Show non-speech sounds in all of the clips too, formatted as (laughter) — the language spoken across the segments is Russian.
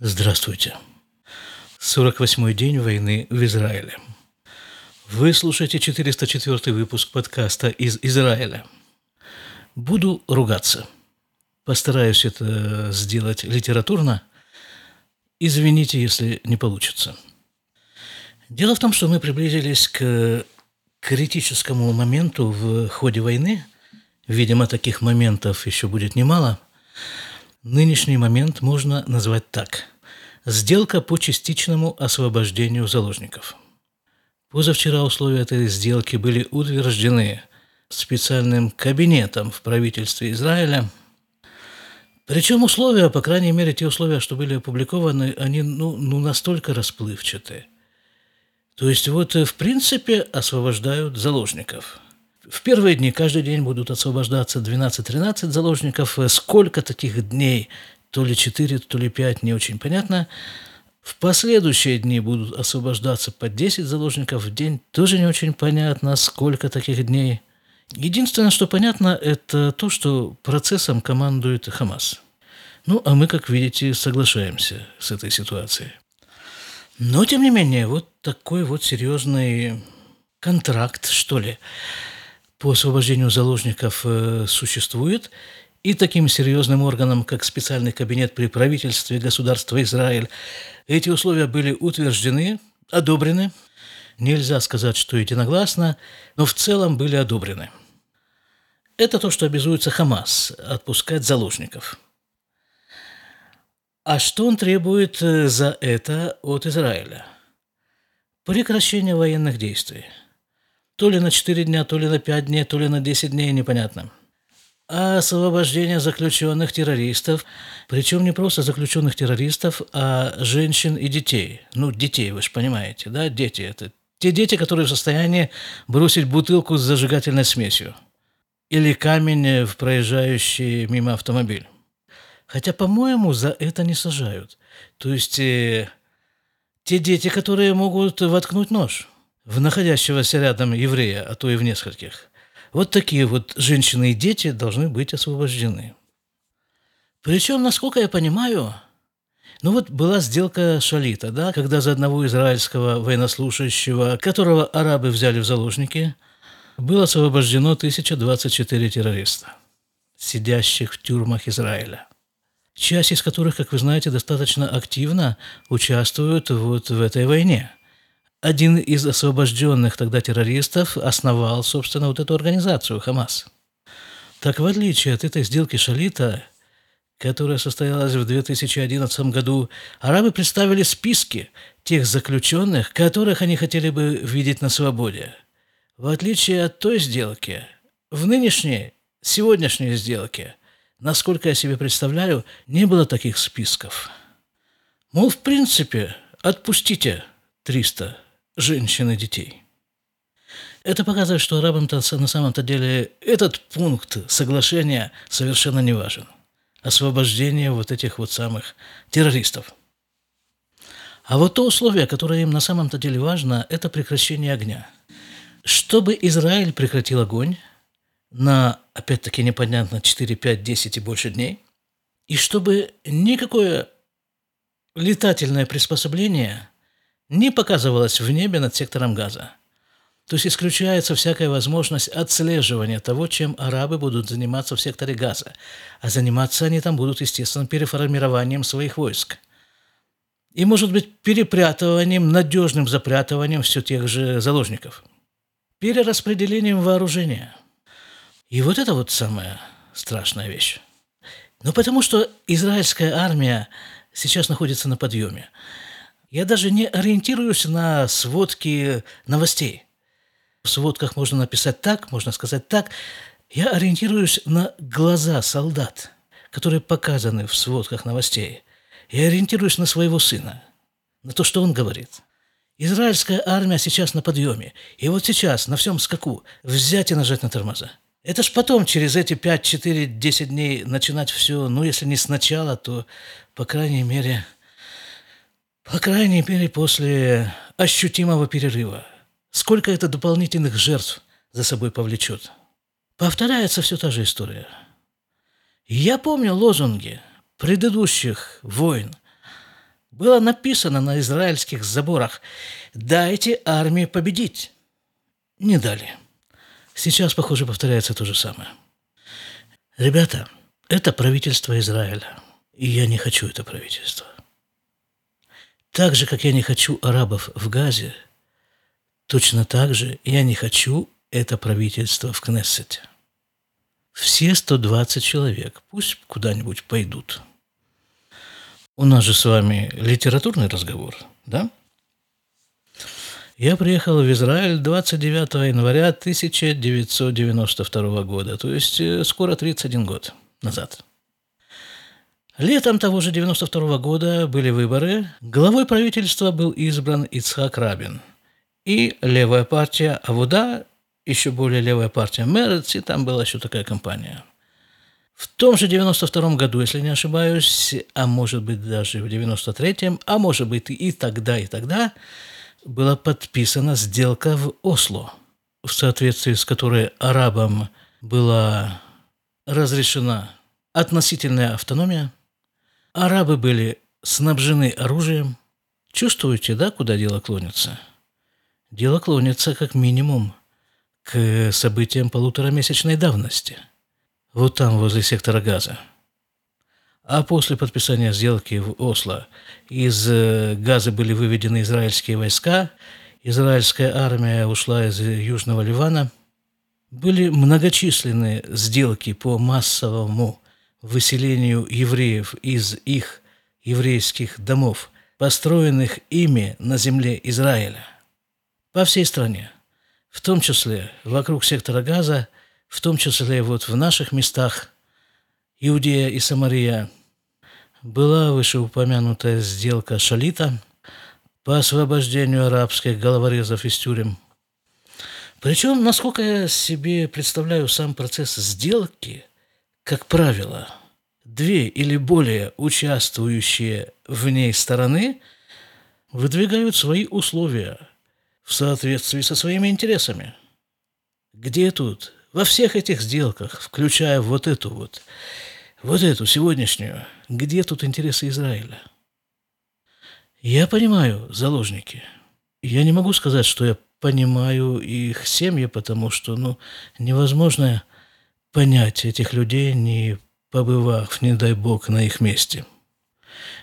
Здравствуйте. 48-й день войны в Израиле. Вы слушаете 404 выпуск подкаста из Израиля. Буду ругаться. Постараюсь это сделать литературно. Извините, если не получится. Дело в том, что мы приблизились к критическому моменту в ходе войны. Видимо, таких моментов еще будет немало – Нынешний момент можно назвать так. Сделка по частичному освобождению заложников. Позавчера условия этой сделки были утверждены специальным кабинетом в правительстве Израиля. Причем условия, по крайней мере, те условия, что были опубликованы, они ну, ну настолько расплывчаты. То есть вот в принципе освобождают заложников – в первые дни каждый день будут освобождаться 12-13 заложников. Сколько таких дней? То ли 4, то ли 5, не очень понятно. В последующие дни будут освобождаться по 10 заложников в день. Тоже не очень понятно, сколько таких дней. Единственное, что понятно, это то, что процессом командует Хамас. Ну, а мы, как видите, соглашаемся с этой ситуацией. Но, тем не менее, вот такой вот серьезный контракт, что ли, по освобождению заложников э, существует, и таким серьезным органом, как специальный кабинет при правительстве государства Израиль, эти условия были утверждены, одобрены. Нельзя сказать, что единогласно, но в целом были одобрены. Это то, что обязуется Хамас – отпускать заложников. А что он требует э, за это от Израиля? Прекращение военных действий – то ли на 4 дня, то ли на 5 дней, то ли на 10 дней, непонятно. А освобождение заключенных террористов, причем не просто заключенных террористов, а женщин и детей. Ну, детей, вы же понимаете, да, дети это. Те дети, которые в состоянии бросить бутылку с зажигательной смесью. Или камень в проезжающий мимо автомобиль. Хотя, по-моему, за это не сажают. То есть э, те дети, которые могут воткнуть нож – в находящегося рядом еврея, а то и в нескольких. Вот такие вот женщины и дети должны быть освобождены. Причем, насколько я понимаю, ну вот была сделка Шалита, да, когда за одного израильского военнослужащего, которого арабы взяли в заложники, было освобождено 1024 террориста, сидящих в тюрьмах Израиля. Часть из которых, как вы знаете, достаточно активно участвуют вот в этой войне – один из освобожденных тогда террористов основал, собственно, вот эту организацию «Хамас». Так, в отличие от этой сделки Шалита, которая состоялась в 2011 году, арабы представили списки тех заключенных, которых они хотели бы видеть на свободе. В отличие от той сделки, в нынешней, сегодняшней сделке, насколько я себе представляю, не было таких списков. Мол, в принципе, отпустите 300 женщин и детей. Это показывает, что арабам-то на самом-то деле этот пункт соглашения совершенно не важен. Освобождение вот этих вот самых террористов. А вот то условие, которое им на самом-то деле важно, это прекращение огня. Чтобы Израиль прекратил огонь на, опять-таки, непонятно, 4, 5, 10 и больше дней, и чтобы никакое летательное приспособление – не показывалась в небе над сектором газа. То есть исключается всякая возможность отслеживания того, чем арабы будут заниматься в секторе газа. А заниматься они там будут, естественно, переформированием своих войск. И, может быть, перепрятыванием, надежным запрятыванием все тех же заложников. Перераспределением вооружения. И вот это вот самая страшная вещь. Ну, потому что израильская армия сейчас находится на подъеме. Я даже не ориентируюсь на сводки новостей. В сводках можно написать так, можно сказать так. Я ориентируюсь на глаза солдат, которые показаны в сводках новостей. Я ориентируюсь на своего сына, на то, что он говорит. Израильская армия сейчас на подъеме. И вот сейчас, на всем скаку, взять и нажать на тормоза. Это ж потом, через эти 5, 4, 10 дней начинать все, ну, если не сначала, то, по крайней мере, по крайней мере, после ощутимого перерыва. Сколько это дополнительных жертв за собой повлечет? Повторяется все та же история. Я помню лозунги предыдущих войн. было написано на израильских заборах «Дайте армии победить». Не дали. Сейчас, похоже, повторяется то же самое. Ребята, это правительство Израиля. И я не хочу это правительство. Так же, как я не хочу арабов в Газе, точно так же я не хочу это правительство в Кнессете. Все 120 человек пусть куда-нибудь пойдут. У нас же с вами литературный разговор, да? Я приехал в Израиль 29 января 1992 года, то есть э, скоро 31 год назад. Летом того же 92 года были выборы. Главой правительства был избран Ицхак Рабин. И левая партия Авуда, еще более левая партия Мерец, и там была еще такая компания. В том же 92 году, если не ошибаюсь, а может быть даже в 93-м, а может быть и тогда, и тогда, была подписана сделка в Осло, в соответствии с которой арабам была разрешена относительная автономия. Арабы были снабжены оружием. Чувствуете, да, куда дело клонится? Дело клонится как минимум к событиям полуторамесячной давности. Вот там, возле сектора газа. А после подписания сделки в Осло из э, Газа были выведены израильские войска, израильская армия ушла из Южного Ливана. Были многочисленные сделки по массовому выселению евреев из их еврейских домов, построенных ими на земле Израиля. По всей стране, в том числе вокруг сектора Газа, в том числе вот в наших местах, Иудея и Самария – была вышеупомянутая сделка Шалита по освобождению арабских головорезов из тюрем. Причем, насколько я себе представляю сам процесс сделки, как правило, две или более участвующие в ней стороны выдвигают свои условия в соответствии со своими интересами. Где тут? Во всех этих сделках, включая вот эту вот, вот эту сегодняшнюю, где тут интересы Израиля? Я понимаю заложники. Я не могу сказать, что я понимаю их семьи, потому что ну, невозможно понять этих людей, не побывав, не дай бог, на их месте.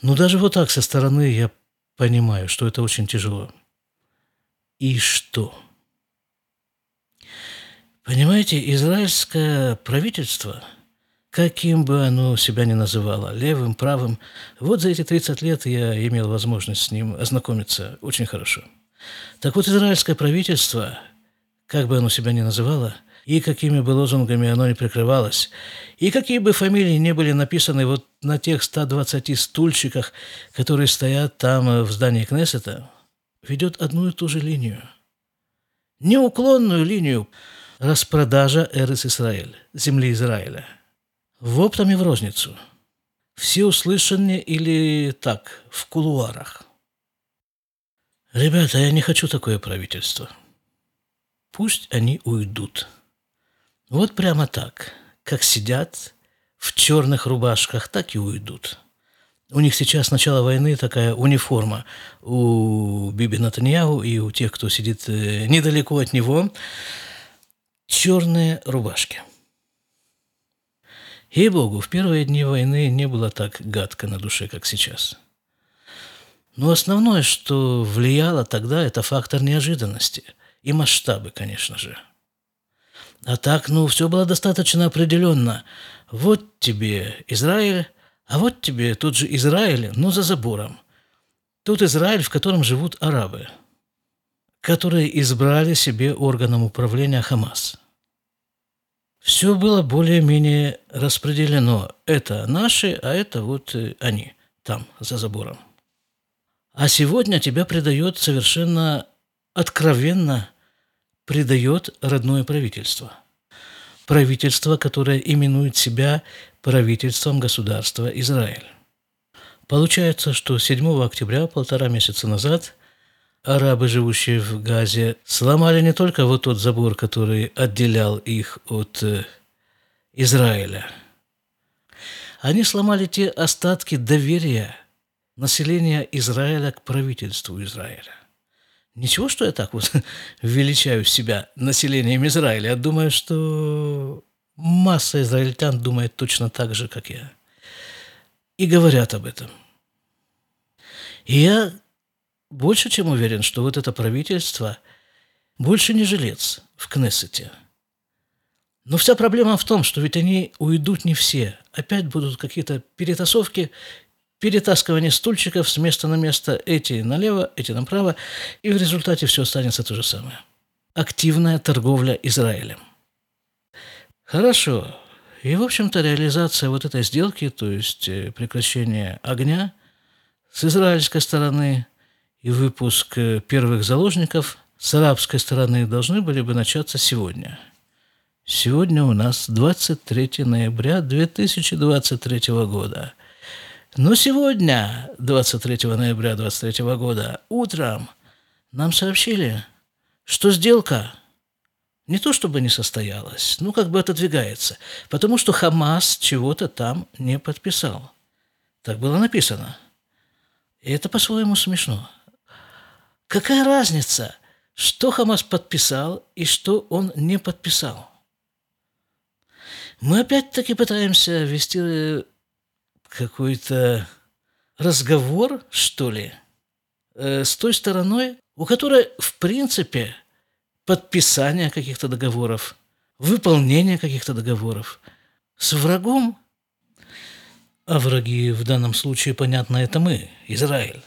Но даже вот так со стороны я понимаю, что это очень тяжело. И что? Понимаете, израильское правительство – каким бы оно себя ни называло, левым, правым. Вот за эти 30 лет я имел возможность с ним ознакомиться очень хорошо. Так вот, израильское правительство, как бы оно себя ни называло, и какими бы лозунгами оно ни прикрывалось, и какие бы фамилии не были написаны вот на тех 120 стульчиках, которые стоят там в здании Кнессета, ведет одну и ту же линию. Неуклонную линию распродажа Эрес Израиль, земли Израиля – Воптами в розницу. Все услышанные или так, в кулуарах. Ребята, я не хочу такое правительство. Пусть они уйдут. Вот прямо так, как сидят в черных рубашках, так и уйдут. У них сейчас начало войны такая униформа у Биби Натаньяу и у тех, кто сидит э, недалеко от него. Черные рубашки. Ей-богу, в первые дни войны не было так гадко на душе, как сейчас. Но основное, что влияло тогда, это фактор неожиданности и масштабы, конечно же. А так, ну, все было достаточно определенно. Вот тебе Израиль, а вот тебе тот же Израиль, но за забором. Тот Израиль, в котором живут арабы, которые избрали себе органом управления Хамас – все было более-менее распределено. Это наши, а это вот э, они, там, за забором. А сегодня тебя предает совершенно откровенно предает родное правительство. Правительство, которое именует себя правительством государства Израиль. Получается, что 7 октября, полтора месяца назад, арабы, живущие в Газе, сломали не только вот тот забор, который отделял их от э, Израиля. Они сломали те остатки доверия населения Израиля к правительству Израиля. Ничего, что я так вот (laughs) величаю себя населением Израиля. Я думаю, что масса израильтян думает точно так же, как я. И говорят об этом. И я больше чем уверен, что вот это правительство больше не жилец в Кнессете. Но вся проблема в том, что ведь они уйдут не все. Опять будут какие-то перетасовки, перетаскивание стульчиков с места на место, эти налево, эти направо, и в результате все останется то же самое. Активная торговля Израилем. Хорошо. И, в общем-то, реализация вот этой сделки, то есть э, прекращение огня с израильской стороны и выпуск э, первых заложников с арабской стороны должны были бы начаться сегодня. Сегодня у нас 23 ноября 2023 года – но сегодня, 23 ноября 2023 года, утром нам сообщили, что сделка не то чтобы не состоялась, ну как бы отодвигается, потому что Хамас чего-то там не подписал. Так было написано. И это по-своему смешно. Какая разница, что Хамас подписал и что он не подписал? Мы опять-таки пытаемся вести какой-то разговор, что ли, э, с той стороной, у которой, в принципе, подписание каких-то договоров, выполнение каких-то договоров с врагом, а враги в данном случае, понятно, это мы, Израиль,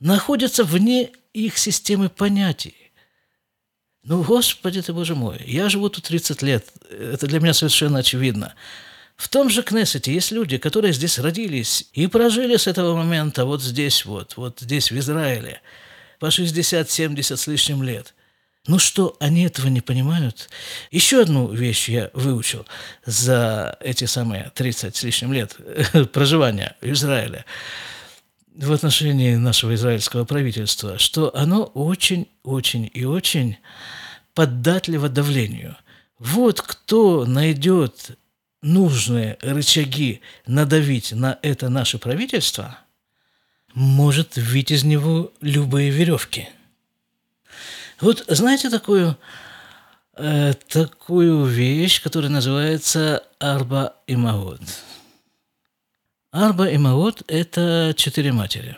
находятся вне их системы понятий. Ну, Господи ты, Боже мой, я живу тут 30 лет, это для меня совершенно очевидно. В том же Кнессете есть люди, которые здесь родились и прожили с этого момента вот здесь вот, вот здесь, в Израиле, по 60-70 с лишним лет. Ну что, они этого не понимают? Еще одну вещь я выучил за эти самые 30 с лишним лет (laughs) проживания в Израиле в отношении нашего израильского правительства, что оно очень-очень и очень податливо давлению. Вот кто найдет нужные рычаги надавить на это наше правительство, может вить из него любые веревки. Вот знаете такую, э, такую вещь, которая называется Арба и Маот. Арба и Маот – это четыре матери.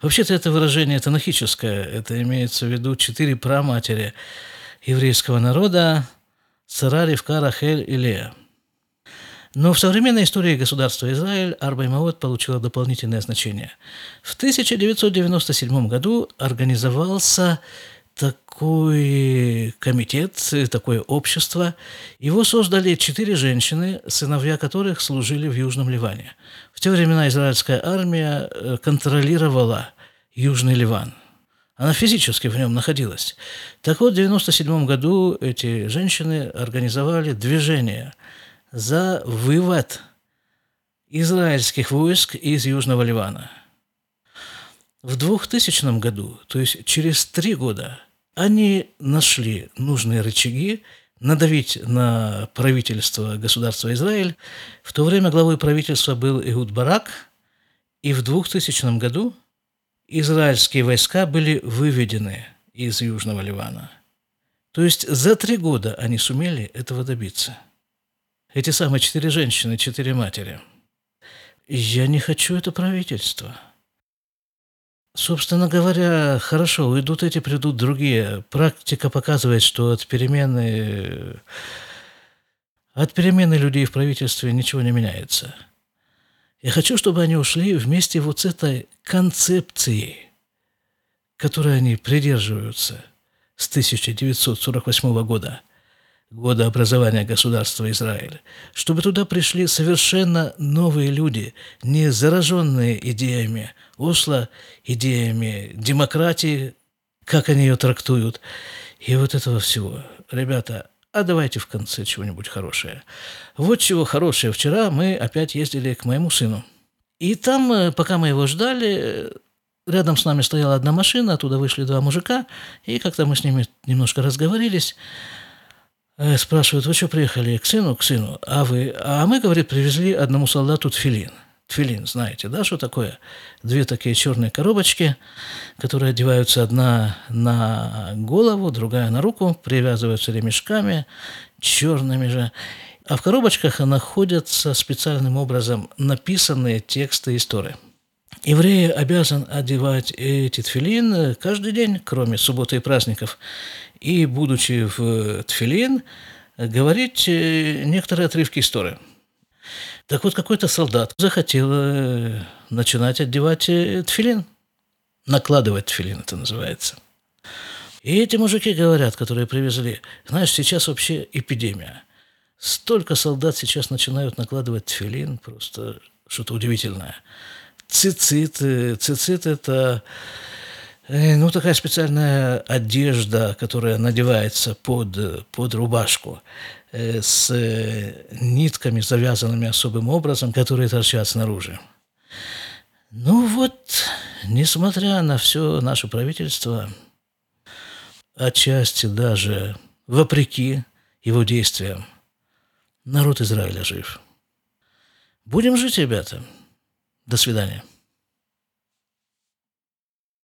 Вообще-то это выражение танахическое, это имеется в виду четыре праматери еврейского народа – Сара, Ривка, Рахель и Лея – но в современной истории государства Израиль Арбаймаот получила дополнительное значение. В 1997 году организовался такой комитет, такое общество. Его создали четыре женщины, сыновья которых служили в Южном Ливане. В те времена израильская армия э, контролировала Южный Ливан. Она физически в нем находилась. Так вот, в 1997 году эти женщины организовали движение – за вывод израильских войск из Южного Ливана. В 2000 году, то есть через три года, они нашли нужные рычаги надавить на правительство государства Израиль. В то время главой правительства был Игуд Барак, и в 2000 году израильские войска были выведены из Южного Ливана. То есть за три года они сумели этого добиться – эти самые четыре женщины, четыре матери. Я не хочу это правительство. Собственно говоря, хорошо, уйдут эти, придут другие. Практика показывает, что от перемены, от перемены людей в правительстве ничего не меняется. Я хочу, чтобы они ушли вместе вот с этой концепцией, которой они придерживаются с 1948 года – года образования государства Израиля, чтобы туда пришли совершенно новые люди, не зараженные идеями Осло, идеями демократии, как они ее трактуют, и вот этого всего. Ребята, а давайте в конце чего-нибудь хорошее. Вот чего хорошее. Вчера мы опять ездили к моему сыну. И там, э, пока мы его ждали, рядом с нами стояла одна машина, оттуда вышли два мужика, и как-то мы с ними немножко разговорились. Э, спрашивают, вы что приехали к сыну? К сыну. А вы? А мы, говорит, привезли одному солдату тфилин. Тфилин, знаете, да, что такое? Две такие черные коробочки, которые одеваются одна на голову, другая на руку, привязываются ремешками, черными же. А в коробочках находятся специальным образом написанные тексты истории. Еврей обязан одевать эти тфилин каждый день, кроме субботы и праздников. И, будучи в тфилин, говорить э, некоторые отрывки истории – так вот, какой-то солдат захотел э, начинать одевать э, тфилин. Накладывать тфилин, это называется. И эти мужики говорят, которые привезли, знаешь, сейчас вообще эпидемия. Столько солдат сейчас начинают накладывать тфилин, просто что-то удивительное. Цицит. Э, цицит – это ну, такая специальная одежда, которая надевается под, под рубашку. Э, с э, нитками, завязанными особым образом, которые торчат снаружи. Ну вот, несмотря на все наше правительство, отчасти даже вопреки его действиям, народ Израиля жив. Будем жить, ребята. До свидания.